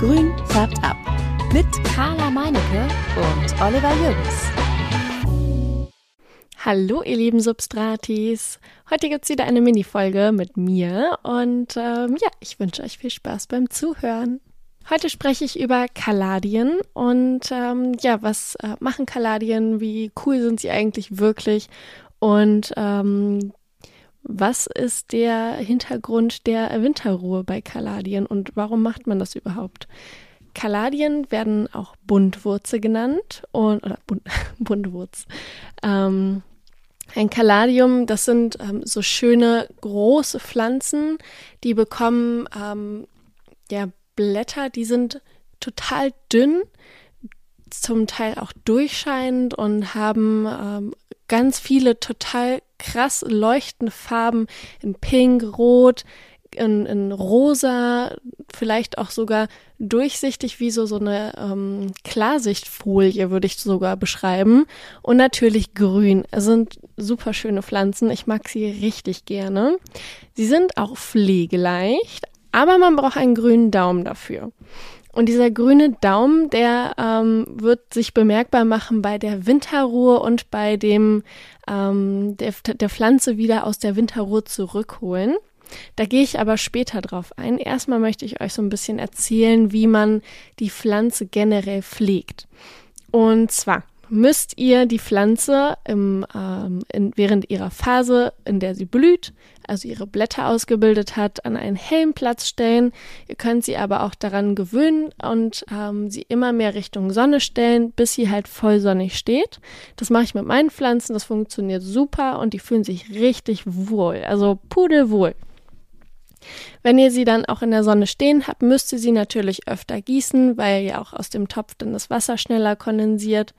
Grün färbt ab. Mit Carla Meinecke und Oliver Jürgens. Hallo, ihr lieben Substratis. Heute gibt es wieder eine Mini-Folge mit mir und ähm, ja, ich wünsche euch viel Spaß beim Zuhören. Heute spreche ich über Kaladien und ähm, ja, was äh, machen Kaladien? Wie cool sind sie eigentlich wirklich? Und ähm, was ist der Hintergrund der Winterruhe bei Kaladien und warum macht man das überhaupt? Kaladien werden auch Buntwurze genannt und oder Bund, Buntwurz. Ähm, ein Kaladium, das sind ähm, so schöne große Pflanzen, die bekommen ähm, ja Blätter, die sind total dünn, zum Teil auch durchscheinend und haben ähm, ganz viele total krass leuchtende Farben in Pink, Rot, in, in Rosa, vielleicht auch sogar durchsichtig wie so, so eine ähm, Klarsichtfolie, würde ich sogar beschreiben. Und natürlich grün. Es sind super schöne Pflanzen. Ich mag sie richtig gerne. Sie sind auch pflegeleicht, aber man braucht einen grünen Daumen dafür. Und dieser grüne Daumen, der ähm, wird sich bemerkbar machen bei der Winterruhe und bei dem ähm, der, der Pflanze wieder aus der Winterruhe zurückholen. Da gehe ich aber später drauf ein. Erstmal möchte ich euch so ein bisschen erzählen, wie man die Pflanze generell pflegt. Und zwar müsst ihr die Pflanze im, ähm, in, während ihrer Phase, in der sie blüht, also ihre Blätter ausgebildet hat, an einen hellen Platz stellen. Ihr könnt sie aber auch daran gewöhnen und ähm, sie immer mehr Richtung Sonne stellen, bis sie halt voll sonnig steht. Das mache ich mit meinen Pflanzen, das funktioniert super und die fühlen sich richtig wohl, also pudelwohl. Wenn ihr sie dann auch in der Sonne stehen habt, müsst ihr sie natürlich öfter gießen, weil ja auch aus dem Topf dann das Wasser schneller kondensiert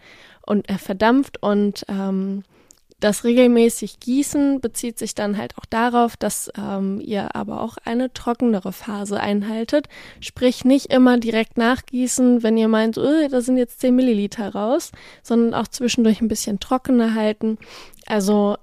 und er verdampft und ähm, das regelmäßig Gießen bezieht sich dann halt auch darauf, dass ähm, ihr aber auch eine trockenere Phase einhaltet. Sprich, nicht immer direkt nachgießen, wenn ihr meint, oh, da sind jetzt 10 Milliliter raus, sondern auch zwischendurch ein bisschen trockener halten. Also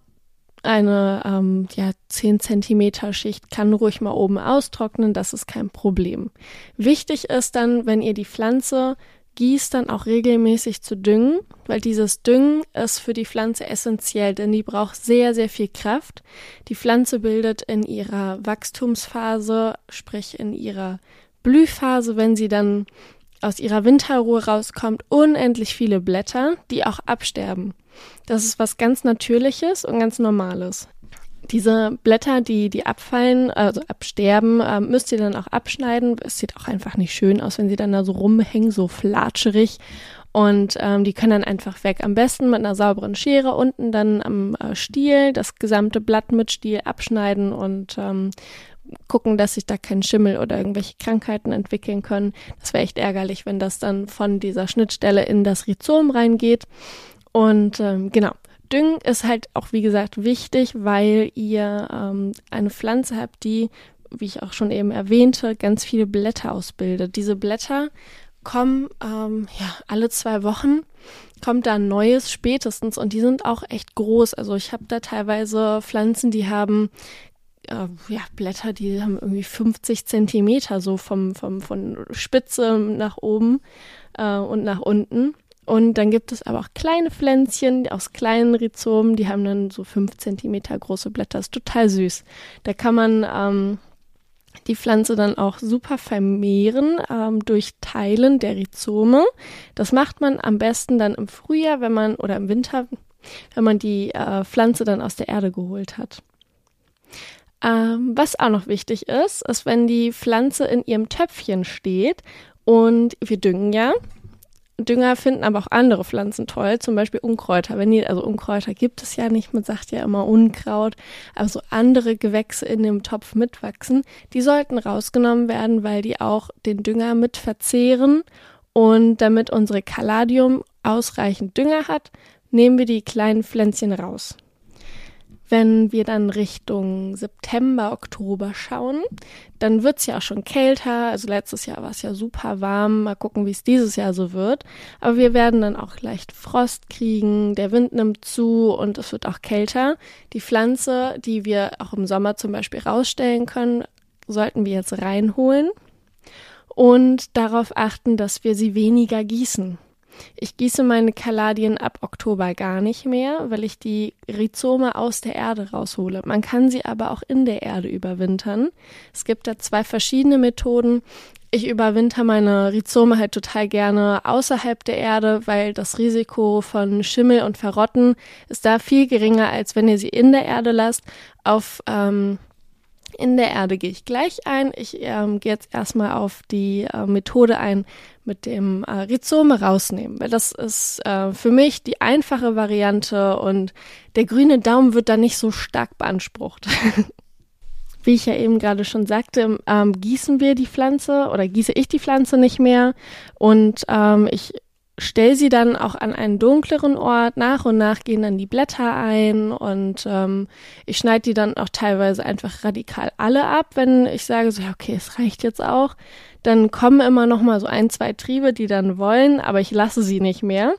eine ähm, ja, 10 Zentimeter Schicht kann ruhig mal oben austrocknen, das ist kein Problem. Wichtig ist dann, wenn ihr die Pflanze gießt dann auch regelmäßig zu düngen, weil dieses Düngen ist für die Pflanze essentiell, denn die braucht sehr, sehr viel Kraft. Die Pflanze bildet in ihrer Wachstumsphase, sprich in ihrer Blühphase, wenn sie dann aus ihrer Winterruhe rauskommt, unendlich viele Blätter, die auch absterben. Das ist was ganz Natürliches und ganz Normales. Diese Blätter, die, die abfallen, also absterben, äh, müsst ihr dann auch abschneiden. Es sieht auch einfach nicht schön aus, wenn sie dann da so rumhängen, so flatscherig. Und ähm, die können dann einfach weg. Am besten mit einer sauberen Schere unten dann am äh, Stiel das gesamte Blatt mit Stiel abschneiden und ähm, gucken, dass sich da kein Schimmel oder irgendwelche Krankheiten entwickeln können. Das wäre echt ärgerlich, wenn das dann von dieser Schnittstelle in das Rhizom reingeht. Und ähm, genau, Düngen ist halt auch, wie gesagt, wichtig, weil ihr ähm, eine Pflanze habt, die, wie ich auch schon eben erwähnte, ganz viele Blätter ausbildet. Diese Blätter kommen ähm, ja alle zwei Wochen kommt da ein neues spätestens und die sind auch echt groß. Also ich habe da teilweise Pflanzen, die haben äh, ja, Blätter, die haben irgendwie 50 Zentimeter so vom, vom, von Spitze nach oben äh, und nach unten. Und dann gibt es aber auch kleine Pflänzchen aus kleinen Rhizomen, die haben dann so fünf Zentimeter große Blätter. ist total süß. Da kann man ähm, die Pflanze dann auch super vermehren ähm, durch Teilen der Rhizome. Das macht man am besten dann im Frühjahr, wenn man oder im Winter, wenn man die äh, Pflanze dann aus der Erde geholt hat. Ähm, was auch noch wichtig ist, ist, wenn die Pflanze in ihrem Töpfchen steht und wir düngen ja, Dünger finden aber auch andere Pflanzen toll, zum Beispiel Unkräuter. Wenn die, also Unkräuter gibt es ja nicht, man sagt ja immer Unkraut, aber so andere Gewächse in dem Topf mitwachsen, die sollten rausgenommen werden, weil die auch den Dünger mit verzehren. Und damit unsere Kaladium ausreichend Dünger hat, nehmen wir die kleinen Pflänzchen raus. Wenn wir dann Richtung September, Oktober schauen, dann wird's ja auch schon kälter. Also letztes Jahr war es ja super warm. Mal gucken, wie es dieses Jahr so wird. Aber wir werden dann auch leicht Frost kriegen. Der Wind nimmt zu und es wird auch kälter. Die Pflanze, die wir auch im Sommer zum Beispiel rausstellen können, sollten wir jetzt reinholen. und darauf achten, dass wir sie weniger gießen. Ich gieße meine Kaladien ab Oktober gar nicht mehr, weil ich die Rhizome aus der Erde raushole. Man kann sie aber auch in der Erde überwintern. Es gibt da zwei verschiedene Methoden. Ich überwinter meine Rhizome halt total gerne außerhalb der Erde, weil das Risiko von Schimmel und Verrotten ist da viel geringer, als wenn ihr sie in der Erde lasst. Auf ähm, in der Erde gehe ich gleich ein. Ich ähm, gehe jetzt erstmal auf die äh, Methode ein mit dem äh, Rhizome rausnehmen, weil das ist äh, für mich die einfache Variante und der grüne Daumen wird da nicht so stark beansprucht. Wie ich ja eben gerade schon sagte, ähm, gießen wir die Pflanze oder gieße ich die Pflanze nicht mehr und ähm, ich stell sie dann auch an einen dunkleren Ort. Nach und nach gehen dann die Blätter ein und ähm, ich schneide die dann auch teilweise einfach radikal alle ab, wenn ich sage so, okay, es reicht jetzt auch. Dann kommen immer noch mal so ein, zwei Triebe, die dann wollen, aber ich lasse sie nicht mehr,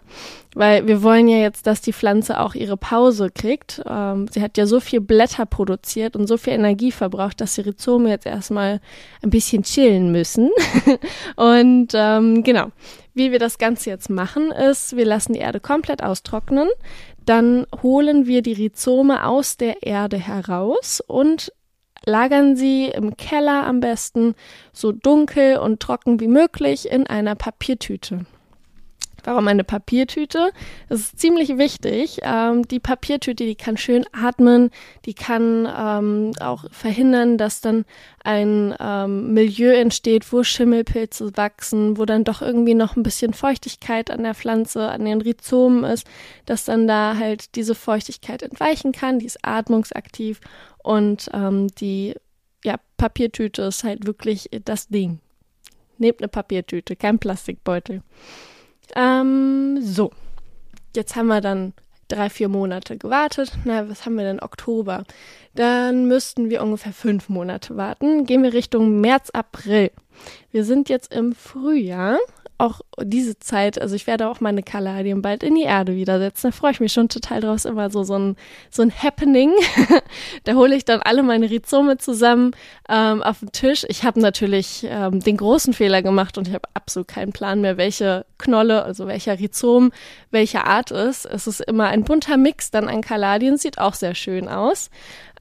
weil wir wollen ja jetzt, dass die Pflanze auch ihre Pause kriegt. Ähm, sie hat ja so viel Blätter produziert und so viel Energie verbraucht, dass die Rhizome jetzt erstmal ein bisschen chillen müssen. und ähm, genau, wie wir das Ganze jetzt machen, ist, wir lassen die Erde komplett austrocknen, dann holen wir die Rhizome aus der Erde heraus und lagern sie im Keller am besten so dunkel und trocken wie möglich in einer Papiertüte. Warum eine Papiertüte? Das ist ziemlich wichtig. Ähm, die Papiertüte, die kann schön atmen, die kann ähm, auch verhindern, dass dann ein ähm, Milieu entsteht, wo Schimmelpilze wachsen, wo dann doch irgendwie noch ein bisschen Feuchtigkeit an der Pflanze, an den Rhizomen ist, dass dann da halt diese Feuchtigkeit entweichen kann, die ist atmungsaktiv und ähm, die ja, Papiertüte ist halt wirklich das Ding. Nehmt eine Papiertüte, kein Plastikbeutel. Ähm, so, jetzt haben wir dann drei, vier Monate gewartet. Na, was haben wir denn? Oktober. Dann müssten wir ungefähr fünf Monate warten. Gehen wir Richtung März, April. Wir sind jetzt im Frühjahr auch diese Zeit, also ich werde auch meine Kaladien bald in die Erde wieder setzen. Da freue ich mich schon total draus. Immer so, so ein, so ein Happening. da hole ich dann alle meine Rhizome zusammen ähm, auf den Tisch. Ich habe natürlich ähm, den großen Fehler gemacht und ich habe absolut keinen Plan mehr, welche Knolle, also welcher Rhizom, welche Art ist. Es ist immer ein bunter Mix dann an Kaladien, sieht auch sehr schön aus.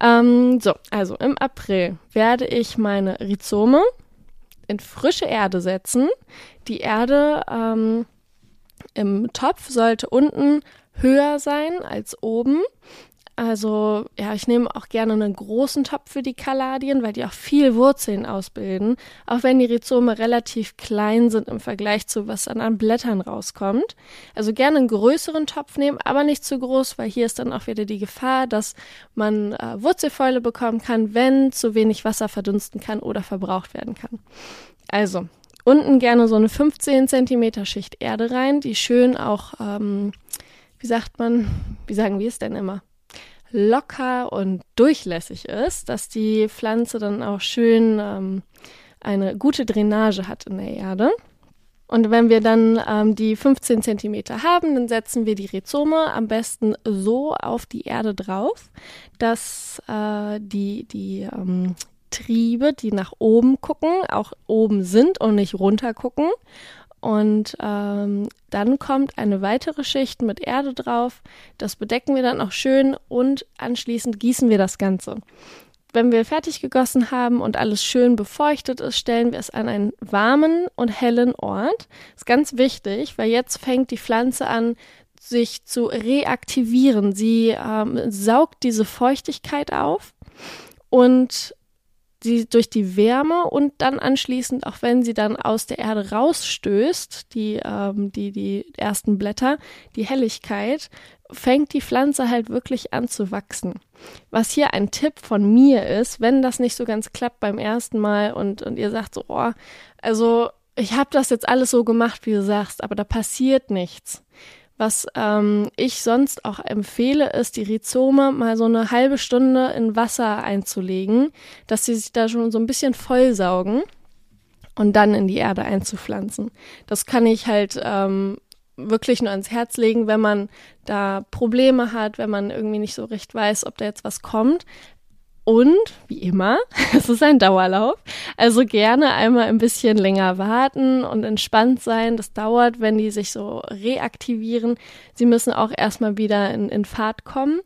Ähm, so, also im April werde ich meine Rhizome in frische Erde setzen. Die Erde ähm, im Topf sollte unten höher sein als oben. Also ja, ich nehme auch gerne einen großen Topf für die Kaladien, weil die auch viel Wurzeln ausbilden, auch wenn die Rhizome relativ klein sind im Vergleich zu was dann an Blättern rauskommt. Also gerne einen größeren Topf nehmen, aber nicht zu groß, weil hier ist dann auch wieder die Gefahr, dass man äh, Wurzelfäule bekommen kann, wenn zu wenig Wasser verdunsten kann oder verbraucht werden kann. Also unten gerne so eine 15 Zentimeter Schicht Erde rein, die schön auch, ähm, wie sagt man, wie sagen wir es denn immer? Locker und durchlässig ist, dass die Pflanze dann auch schön ähm, eine gute Drainage hat in der Erde. Und wenn wir dann ähm, die 15 Zentimeter haben, dann setzen wir die Rhizome am besten so auf die Erde drauf, dass äh, die, die ähm, Triebe, die nach oben gucken, auch oben sind und nicht runter gucken. Und ähm, dann kommt eine weitere Schicht mit Erde drauf. Das bedecken wir dann auch schön und anschließend gießen wir das Ganze. Wenn wir fertig gegossen haben und alles schön befeuchtet ist, stellen wir es an einen warmen und hellen Ort. Ist ganz wichtig, weil jetzt fängt die Pflanze an, sich zu reaktivieren. Sie ähm, saugt diese Feuchtigkeit auf und sie durch die Wärme und dann anschließend, auch wenn sie dann aus der Erde rausstößt, die, ähm, die, die ersten Blätter, die Helligkeit, fängt die Pflanze halt wirklich an zu wachsen. Was hier ein Tipp von mir ist, wenn das nicht so ganz klappt beim ersten Mal und, und ihr sagt so, oh, also ich habe das jetzt alles so gemacht, wie du sagst, aber da passiert nichts was ähm, ich sonst auch empfehle, ist, die Rhizome mal so eine halbe Stunde in Wasser einzulegen, dass sie sich da schon so ein bisschen vollsaugen und dann in die Erde einzupflanzen. Das kann ich halt ähm, wirklich nur ans Herz legen, wenn man da Probleme hat, wenn man irgendwie nicht so recht weiß, ob da jetzt was kommt. Und wie immer, es ist ein Dauerlauf. Also gerne einmal ein bisschen länger warten und entspannt sein. Das dauert, wenn die sich so reaktivieren. Sie müssen auch erstmal wieder in, in Fahrt kommen.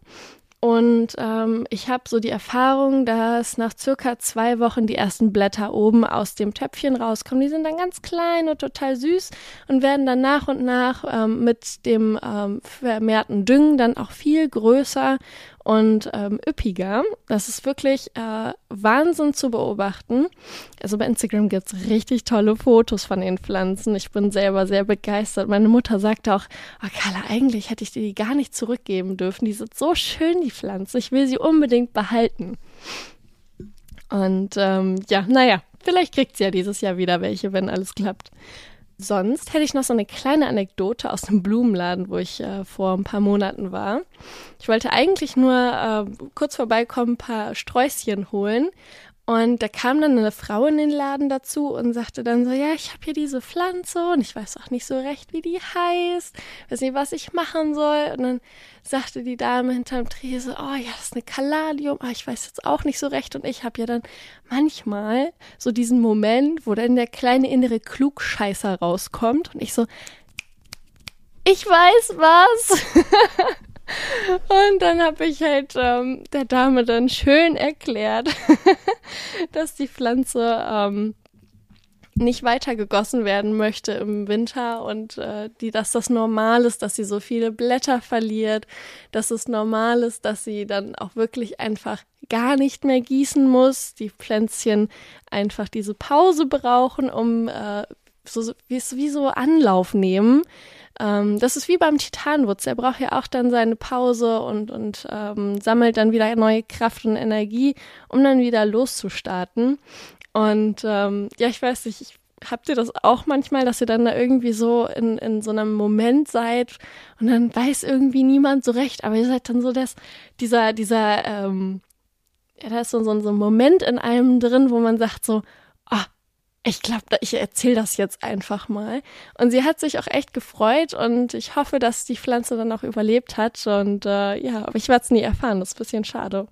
Und ähm, ich habe so die Erfahrung, dass nach circa zwei Wochen die ersten Blätter oben aus dem Töpfchen rauskommen. Die sind dann ganz klein und total süß und werden dann nach und nach ähm, mit dem ähm, vermehrten Düngen dann auch viel größer und ähm, üppiger. Das ist wirklich äh, Wahnsinn zu beobachten. Also bei Instagram gibt's richtig tolle Fotos von den Pflanzen. Ich bin selber sehr begeistert. Meine Mutter sagte auch, oh Carla, eigentlich hätte ich dir die gar nicht zurückgeben dürfen. Die sind so schön, die Pflanze. Ich will sie unbedingt behalten. Und ähm, ja, naja, vielleicht kriegt sie ja dieses Jahr wieder welche, wenn alles klappt. Sonst hätte ich noch so eine kleine Anekdote aus dem Blumenladen, wo ich äh, vor ein paar Monaten war. Ich wollte eigentlich nur äh, kurz vorbeikommen, ein paar Sträußchen holen und da kam dann eine Frau in den Laden dazu und sagte dann so, ja, ich habe hier diese Pflanze und ich weiß auch nicht so recht, wie die heißt, weiß nicht, was ich machen soll. Und dann sagte die Dame hinterm Trese, oh ja, das ist eine Kaladium, ah, ich weiß jetzt auch nicht so recht. Und ich habe ja dann manchmal so diesen Moment, wo dann der kleine innere Klugscheißer rauskommt und ich so, ich weiß was. Und dann habe ich halt ähm, der Dame dann schön erklärt, dass die Pflanze ähm, nicht weiter gegossen werden möchte im Winter und äh, die, dass das normal ist, dass sie so viele Blätter verliert, dass es normal ist, dass sie dann auch wirklich einfach gar nicht mehr gießen muss, die Pflänzchen einfach diese Pause brauchen, um äh, so, wie, wie so Anlauf nehmen ähm, das ist wie beim Titanwutz. Er braucht ja auch dann seine Pause und, und ähm, sammelt dann wieder neue Kraft und Energie, um dann wieder loszustarten. Und ähm, ja, ich weiß nicht, ich, habt ihr das auch manchmal, dass ihr dann da irgendwie so in, in so einem Moment seid und dann weiß irgendwie niemand so recht, aber ihr seid dann so das, dieser, dieser, ähm, ja, da ist so, so, so ein Moment in einem drin, wo man sagt so, ah, ich glaube, ich erzähle das jetzt einfach mal. Und sie hat sich auch echt gefreut und ich hoffe, dass die Pflanze dann auch überlebt hat. Und äh, ja, aber ich werde es nie erfahren. Das ist ein bisschen schade.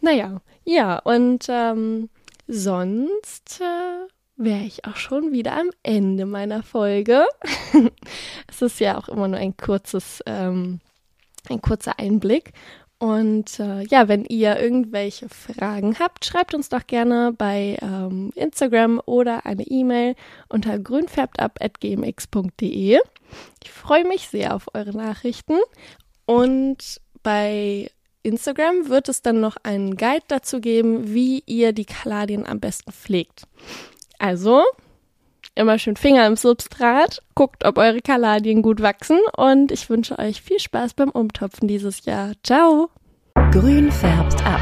Naja, ja, und ähm, sonst äh, wäre ich auch schon wieder am Ende meiner Folge. es ist ja auch immer nur ein kurzes, ähm, ein kurzer Einblick. Und äh, ja, wenn ihr irgendwelche Fragen habt, schreibt uns doch gerne bei ähm, Instagram oder eine E-Mail unter grünfärbtab.gmx.de. Ich freue mich sehr auf eure Nachrichten. Und bei Instagram wird es dann noch einen Guide dazu geben, wie ihr die Kaladien am besten pflegt. Also immer schön Finger im Substrat, guckt, ob eure Kaladien gut wachsen und ich wünsche euch viel Spaß beim Umtopfen dieses Jahr. Ciao! Grün färbt ab.